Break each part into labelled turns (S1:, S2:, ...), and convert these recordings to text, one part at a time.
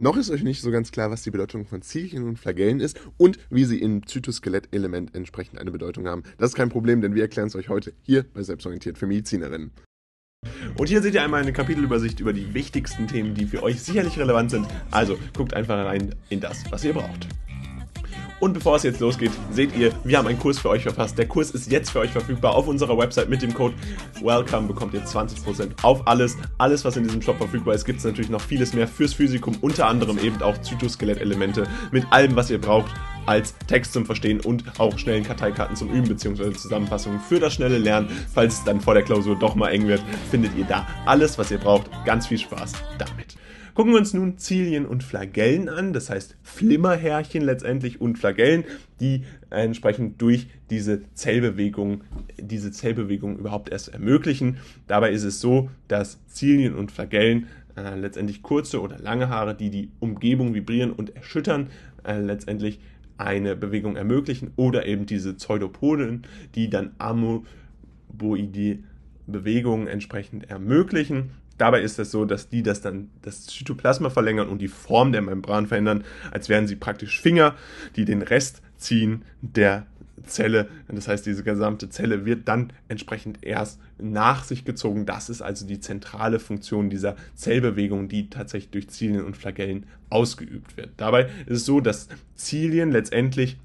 S1: Noch ist euch nicht so ganz klar, was die Bedeutung von Zielchen und Flagellen ist und wie sie im Zytoskelett-Element entsprechend eine Bedeutung haben. Das ist kein Problem, denn wir erklären es euch heute hier bei Selbstorientiert für Medizinerinnen.
S2: Und hier seht ihr einmal eine Kapitelübersicht über die wichtigsten Themen, die für euch sicherlich relevant sind. Also guckt einfach rein in das, was ihr braucht. Und bevor es jetzt losgeht, seht ihr, wir haben einen Kurs für euch verfasst. Der Kurs ist jetzt für euch verfügbar auf unserer Website mit dem Code WELCOME bekommt ihr 20% auf alles. Alles, was in diesem Shop verfügbar ist, gibt es natürlich noch vieles mehr fürs Physikum, unter anderem eben auch Zytoskelett-Elemente mit allem, was ihr braucht als Text zum Verstehen und auch schnellen Karteikarten zum Üben bzw. Zusammenfassungen für das schnelle Lernen. Falls es dann vor der Klausur doch mal eng wird, findet ihr da alles, was ihr braucht. Ganz viel Spaß damit. Gucken wir uns nun Zilien und Flagellen an, das heißt Flimmerhärchen letztendlich und Flagellen, die entsprechend durch diese Zellbewegung, diese Zellbewegung überhaupt erst ermöglichen. Dabei ist es so, dass Zilien und Flagellen äh, letztendlich kurze oder lange Haare, die die Umgebung vibrieren und erschüttern, äh, letztendlich eine Bewegung ermöglichen oder eben diese Pseudopoden, die dann amoeboide Bewegungen entsprechend ermöglichen. Dabei ist es so, dass die das dann das Zytoplasma verlängern und die Form der Membran verändern, als wären sie praktisch Finger, die den Rest ziehen der Zelle. Das heißt, diese gesamte Zelle wird dann entsprechend erst nach sich gezogen. Das ist also die zentrale Funktion dieser Zellbewegung, die tatsächlich durch Zilien und Flagellen ausgeübt wird. Dabei ist es so, dass Zilien letztendlich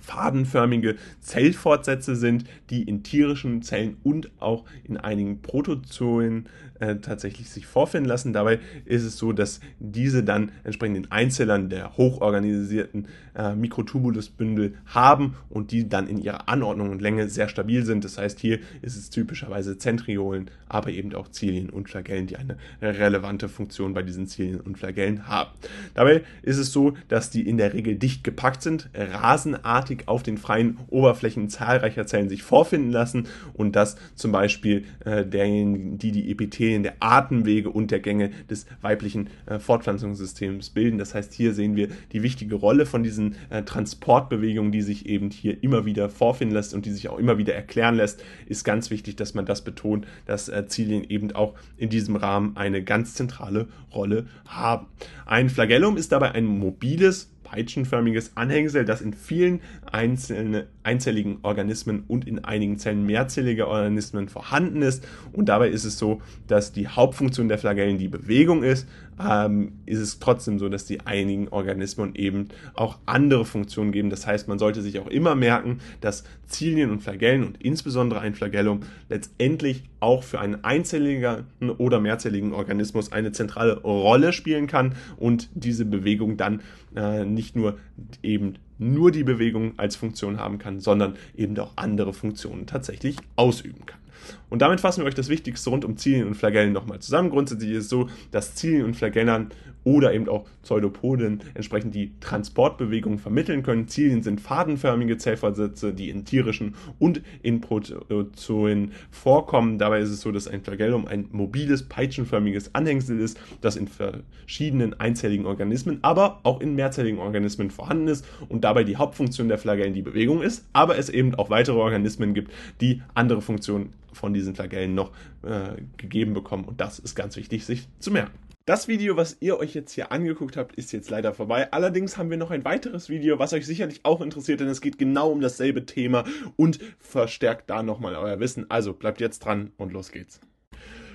S2: fadenförmige Zellfortsätze sind, die in tierischen Zellen und auch in einigen Protozoen äh, tatsächlich sich vorfinden lassen. Dabei ist es so, dass diese dann entsprechend in Einzellern der hochorganisierten äh, Mikrotubulusbündel haben und die dann in ihrer Anordnung und Länge sehr stabil sind. Das heißt, hier ist es typischerweise Zentriolen, aber eben auch Zilien und Flagellen, die eine relevante Funktion bei diesen Zilien und Flagellen haben. Dabei ist es so, dass die in der Regel dicht gepackt sind, rasenartig auf den freien Oberflächen zahlreicher Zellen sich vorfinden lassen und dass zum Beispiel äh, derjenigen, die die Epithelien der Atemwege und der Gänge des weiblichen äh, Fortpflanzungssystems bilden. Das heißt, hier sehen wir die wichtige Rolle von diesen äh, Transportbewegungen, die sich eben hier immer wieder vorfinden lässt und die sich auch immer wieder erklären lässt. Ist ganz wichtig, dass man das betont, dass äh, Zilien eben auch in diesem Rahmen eine ganz zentrale Rolle haben. Ein Flagellum ist dabei ein mobiles peitschenförmiges Anhängsel, das in vielen einzelne, einzelligen Organismen und in einigen Zellen mehrzelliger Organismen vorhanden ist. Und dabei ist es so, dass die Hauptfunktion der Flagellen die Bewegung ist, ähm, ist es trotzdem so, dass die einigen Organismen eben auch andere Funktionen geben. Das heißt, man sollte sich auch immer merken, dass Zilien und Flagellen und insbesondere ein Flagellum letztendlich auch für einen einzelligen oder mehrzelligen Organismus eine zentrale Rolle spielen kann und diese Bewegung dann äh, nicht nur eben nur die Bewegung als Funktion haben kann, sondern eben auch andere Funktionen tatsächlich ausüben kann. Und damit fassen wir euch das Wichtigste rund um Zilien und Flagellen nochmal zusammen. Grundsätzlich ist es so, dass Zilien und Flagellern oder eben auch Pseudopoden entsprechend die Transportbewegung vermitteln können. Zilien sind fadenförmige Zellfortsätze, die in tierischen und in Protozoen vorkommen. Dabei ist es so, dass ein Flagellum ein mobiles, peitschenförmiges Anhängsel ist, das in verschiedenen einzelligen Organismen, aber auch in mehrzelligen Organismen vorhanden ist und dabei die Hauptfunktion der Flagellen die Bewegung ist, aber es eben auch weitere Organismen gibt, die andere Funktionen von diesen Flagellen noch äh, gegeben bekommen und das ist ganz wichtig, sich zu merken. Das Video, was ihr euch jetzt hier angeguckt habt, ist jetzt leider vorbei. Allerdings haben wir noch ein weiteres Video, was euch sicherlich auch interessiert, denn es geht genau um dasselbe Thema und verstärkt da nochmal euer Wissen. Also bleibt jetzt dran und los geht's.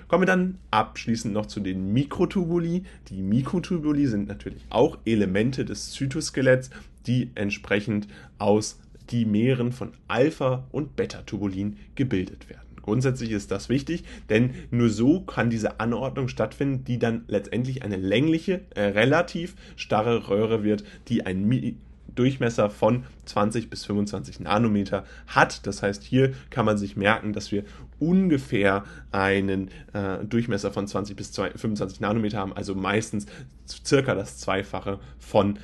S2: Kommen wir dann abschließend noch zu den Mikrotubuli. Die Mikrotubuli sind natürlich auch Elemente des Zytoskeletts, die entsprechend aus Dimeren von Alpha- und Beta-Tubulin gebildet werden. Grundsätzlich ist das wichtig, denn nur so kann diese Anordnung stattfinden, die dann letztendlich eine längliche, äh, relativ starre Röhre wird, die einen Durchmesser von 20 bis 25 Nanometer hat. Das heißt, hier kann man sich merken, dass wir ungefähr einen äh, Durchmesser von 20 bis 25 Nanometer haben, also meistens circa das Zweifache von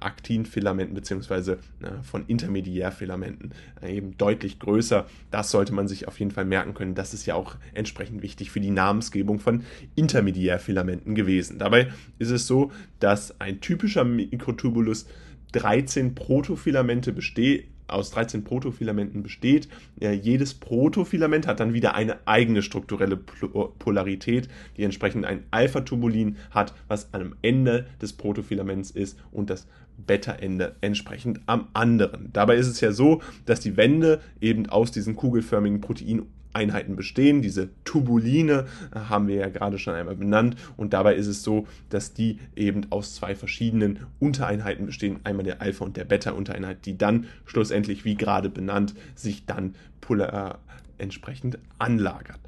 S2: Aktinfilamenten beziehungsweise äh, von Intermediärfilamenten äh, eben deutlich größer. Das sollte man sich auf jeden Fall merken können. Das ist ja auch entsprechend wichtig für die Namensgebung von Intermediärfilamenten gewesen. Dabei ist es so, dass ein typischer Mikrotubulus 13 Protofilamente besteht aus 13 Protofilamenten besteht. Äh, jedes Protofilament hat dann wieder eine eigene strukturelle Polarität, die entsprechend ein Alpha-Tubulin hat, was am Ende des Protofilaments ist und das Beta-Ende entsprechend am anderen. Dabei ist es ja so, dass die Wände eben aus diesen kugelförmigen Proteinen Einheiten bestehen. Diese Tubuline äh, haben wir ja gerade schon einmal benannt und dabei ist es so, dass die eben aus zwei verschiedenen Untereinheiten bestehen, einmal der Alpha- und der Beta-Untereinheit, die dann schlussendlich, wie gerade benannt, sich dann polar entsprechend anlagert.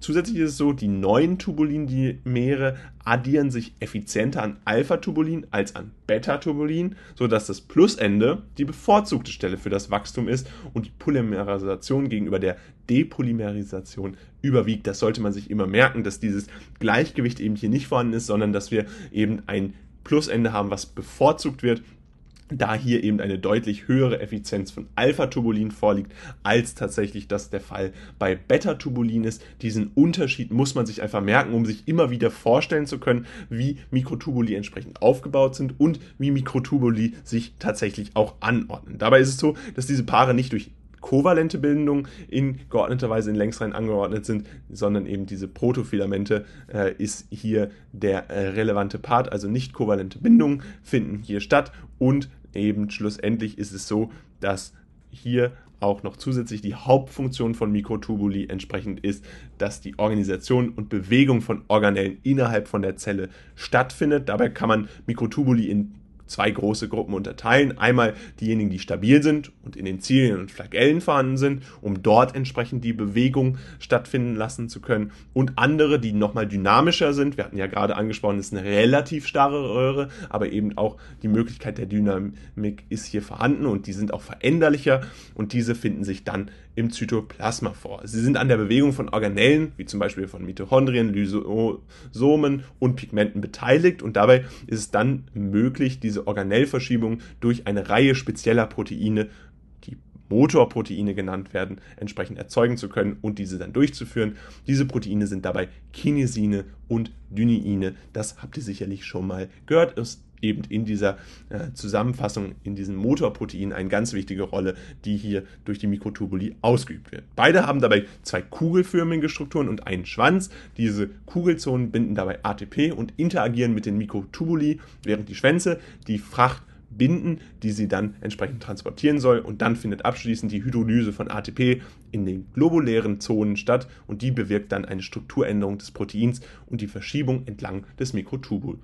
S2: Zusätzlich ist es so, die neuen Tubulinimere addieren sich effizienter an Alpha-Tubulin als an Beta-Tubulin, sodass das Plusende die bevorzugte Stelle für das Wachstum ist und die Polymerisation gegenüber der Depolymerisation überwiegt. Das sollte man sich immer merken, dass dieses Gleichgewicht eben hier nicht vorhanden ist, sondern dass wir eben ein Plusende haben, was bevorzugt wird da hier eben eine deutlich höhere Effizienz von Alpha-Tubulin vorliegt, als tatsächlich das der Fall bei Beta-Tubulin ist. Diesen Unterschied muss man sich einfach merken, um sich immer wieder vorstellen zu können, wie Mikrotubuli entsprechend aufgebaut sind und wie Mikrotubuli sich tatsächlich auch anordnen. Dabei ist es so, dass diese Paare nicht durch kovalente Bindung in geordneter Weise in Längsreihen angeordnet sind, sondern eben diese Protofilamente äh, ist hier der äh, relevante Part, also nicht kovalente Bindungen finden hier statt und eben schlussendlich ist es so, dass hier auch noch zusätzlich die Hauptfunktion von Mikrotubuli entsprechend ist, dass die Organisation und Bewegung von Organellen innerhalb von der Zelle stattfindet. Dabei kann man Mikrotubuli in zwei große Gruppen unterteilen. Einmal diejenigen, die stabil sind und in den Zielen und Flagellen vorhanden sind, um dort entsprechend die Bewegung stattfinden lassen zu können. Und andere, die nochmal dynamischer sind. Wir hatten ja gerade angesprochen, es ist eine relativ starre Röhre, aber eben auch die Möglichkeit der Dynamik ist hier vorhanden und die sind auch veränderlicher und diese finden sich dann im Zytoplasma vor. Sie sind an der Bewegung von Organellen, wie zum Beispiel von Mitochondrien, Lysosomen und Pigmenten beteiligt und dabei ist es dann möglich, diese Organellverschiebung durch eine Reihe spezieller Proteine, die Motorproteine genannt werden, entsprechend erzeugen zu können und diese dann durchzuführen. Diese Proteine sind dabei Kinesine und Dyneine. Das habt ihr sicherlich schon mal gehört. Ist eben in dieser äh, Zusammenfassung, in diesem Motorprotein eine ganz wichtige Rolle, die hier durch die Mikrotubuli ausgeübt wird. Beide haben dabei zwei kugelförmige Strukturen und einen Schwanz. Diese Kugelzonen binden dabei ATP und interagieren mit den Mikrotubuli, während die Schwänze die Fracht binden, die sie dann entsprechend transportieren soll. Und dann findet abschließend die Hydrolyse von ATP in den globulären Zonen statt und die bewirkt dann eine Strukturänderung des Proteins und die Verschiebung entlang des Mikrotubulus.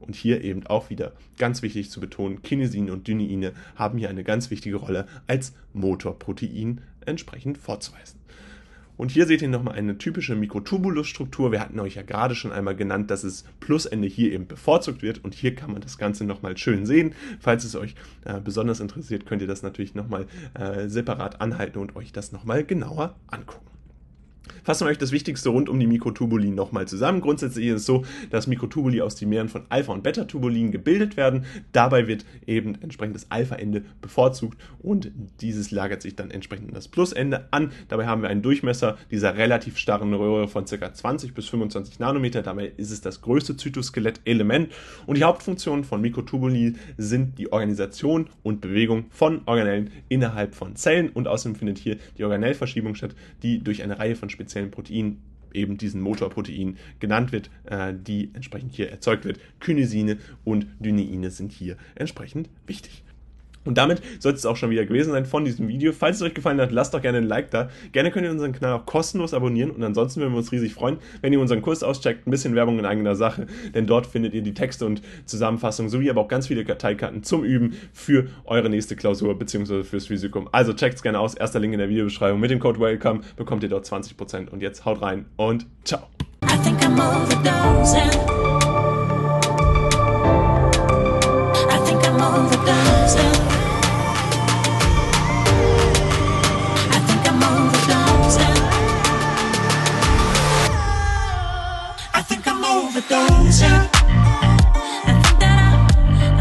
S2: Und hier eben auch wieder ganz wichtig zu betonen, Kinesine und Dyneine haben hier eine ganz wichtige Rolle als Motorprotein entsprechend vorzuweisen. Und hier seht ihr nochmal eine typische Mikrotubulus-Struktur. Wir hatten euch ja gerade schon einmal genannt, dass das Plusende hier eben bevorzugt wird. Und hier kann man das Ganze nochmal schön sehen. Falls es euch äh, besonders interessiert, könnt ihr das natürlich nochmal äh, separat anhalten und euch das nochmal genauer angucken. Fassen wir euch das Wichtigste rund um die Mikrotubuli nochmal zusammen. Grundsätzlich ist es so, dass Mikrotubuli aus Dimeren von Alpha- und Beta-Tubulin gebildet werden. Dabei wird eben entsprechend das Alpha-Ende bevorzugt und dieses lagert sich dann entsprechend das Plus-Ende an. Dabei haben wir einen Durchmesser dieser relativ starren Röhre von ca. 20 bis 25 Nanometer. Dabei ist es das größte Zytoskelett-Element und die Hauptfunktionen von Mikrotubuli sind die Organisation und Bewegung von Organellen innerhalb von Zellen und außerdem findet hier die Organellverschiebung statt, die durch eine Reihe von speziellen Protein eben diesen Motorprotein genannt wird, äh, die entsprechend hier erzeugt wird. Kinesine und Dyneine sind hier entsprechend wichtig. Und damit soll es auch schon wieder gewesen sein von diesem Video. Falls es euch gefallen hat, lasst doch gerne ein Like da. Gerne könnt ihr unseren Kanal auch kostenlos abonnieren und ansonsten würden wir uns riesig freuen, wenn ihr unseren Kurs auscheckt. Ein bisschen Werbung in eigener Sache, denn dort findet ihr die Texte und Zusammenfassungen sowie aber auch ganz viele Karteikarten zum Üben für eure nächste Klausur bzw. fürs Physikum. Also checkt es gerne aus. Erster Link in der Videobeschreibung. Mit dem Code WELCOME bekommt ihr dort 20% und jetzt haut rein und ciao.